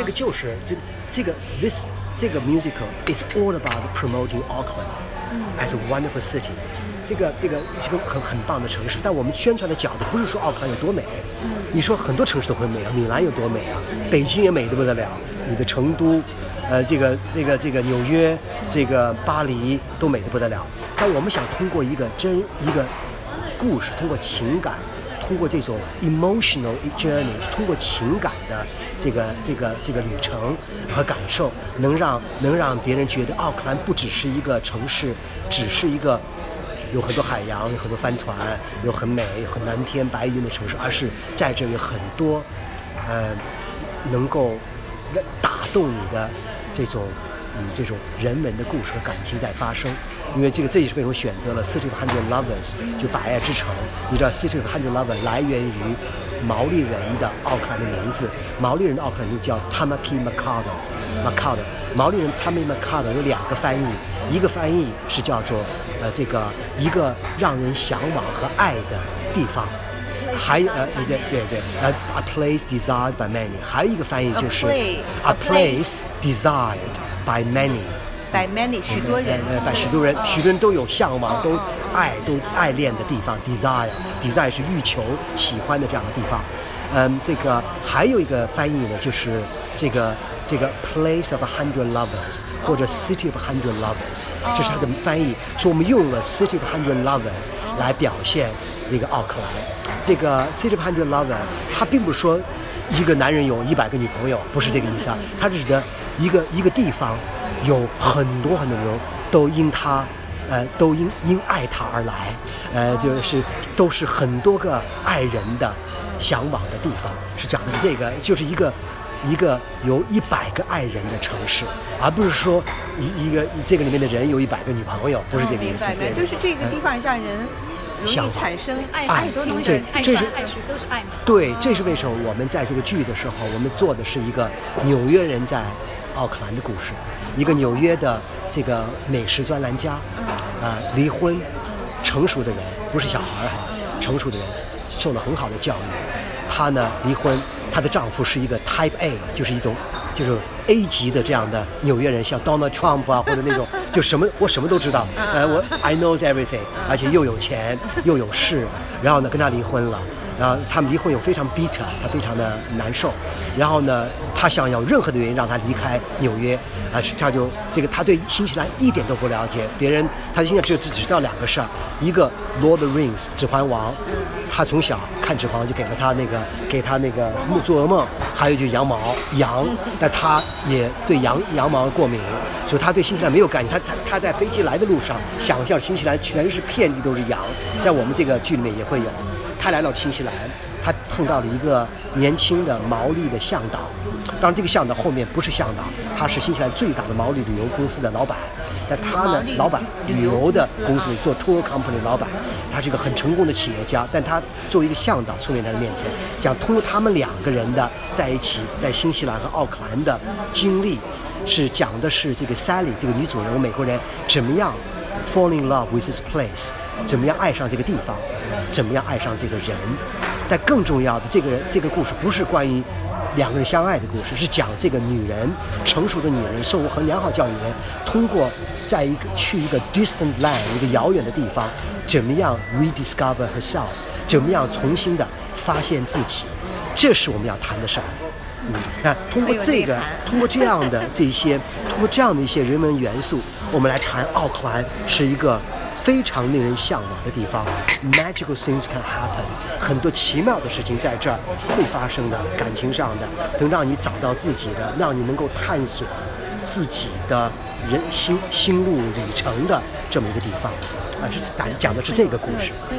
这个就是这这个 this 这个 musical is all about promoting Auckland as a wonderful city。这个这个是个很很棒的城市，但我们宣传的角度不是说奥克兰有多美，你说很多城市都很美啊，米兰有多美啊，北京也美得不得了，你的成都，呃，这个这个这个纽约，这个巴黎都美得不得了。但我们想通过一个真一个故事，通过情感，通过这种 emotional journey，通过情感的这个这个这个旅程和感受，能让能让别人觉得奥克兰不只是一个城市，只是一个。有很多海洋，有很多帆船，有很美、有很蓝天白云的城市，而是在这有很多，呃，能够打动你的这种，嗯，这种人文的故事和感情在发生。因为这个，这也是为什么选择了 City of Hundred Lovers，就百爱之城。你知道 City of Hundred Lovers 来源于毛利人的奥克兰的名字，毛利人的奥克兰就叫 Tamaki Macado，Macado。毛利人 Tamaki Macado 有两个翻译，一个翻译是叫做。呃，这个一个让人向往和爱的地方，还有呃，对对对，呃，a place desired by many，还有一个翻译就是 a place desired by many，by many 许多人，呃，by 许多人，许多人都有向往，都爱，都爱恋的地方，desire，desire 是欲求、喜欢的这样的地方。嗯，这个还有一个翻译呢，就是这个。这个 place of a hundred lovers 或者 city of a hundred lovers，这是它的翻译。说我们用了 city of a hundred lovers 来表现那个奥克兰。这个 city of a hundred lovers，它并不是说一个男人有一百个女朋友，不是这个意思啊。它是指的一个一个地方有很多很多人都因他，呃，都因因爱他而来，呃，就是都是很多个爱人的向往的地方。是讲的这个，就是一个。一个有一百个爱人的城市，而不是说一一个这个里面的人有一百个女朋友，不是这个意思。对，就是这个地方让人容易产生爱爱情。对，这是爱是都是爱嘛。对，这是为什么我们在这个剧的时候，我们做的是一个纽约人在奥克兰的故事，一个纽约的这个美食专栏家，啊，离婚，成熟的人，不是小孩哈，成熟的人，受了很好的教育，她呢离婚。她的丈夫是一个 Type A，就是一种就是 A 级的这样的纽约人，像 Donald Trump 啊，或者那种就什么我什么都知道，呃，我 I knows everything，而且又有钱 又有势，然后呢跟他离婚了，然后他们离婚又非常 bitter，他非常的难受，然后呢他想要任何的原因让他离开纽约，啊，他就这个他对新西兰一点都不了解，别人他现在只有只知道两个事儿，一个 Lord Rings 指环王。他从小看《指环王》就给了他那个，给他那个做噩梦，还有就羊毛羊，但他也对羊羊毛过敏，所以他对新西兰没有概念。他他他在飞机来的路上，想象新西兰全是遍地都是羊，在我们这个剧里面也会有。他来到新西兰，他碰到了一个年轻的毛利的向导，当然这个向导后面不是向导，他是新西兰最大的毛利旅游公司的老板。但他呢，老板旅游的公司做 tour company 老板，他是一个很成功的企业家。但他作为一个向导出现在他的面前，讲通过他们两个人的在一起在新西兰和奥克兰的经历，是讲的是这个 Sally 这个女主人公美国人怎么样 fall in love with this place，怎么样爱上这个地方，怎么样爱上这个人。但更重要的，这个人这个故事不是关于。两个人相爱的故事是讲这个女人，成熟的女人，受过很良好教育的人，通过在一个去一个 distant land 一个遥远的地方，怎么样 rediscover herself，怎么样重新的发现自己，这是我们要谈的事儿。嗯，那通过这个，通过这样的这些，通过这样的一些人文元素，我们来谈奥克兰是一个。非常令人向往的地方，magical things can happen，很多奇妙的事情在这儿会发生的，感情上的，能让你找到自己的，让你能够探索自己的人心心路旅程的这么一个地方，啊，是讲讲的是这个故事。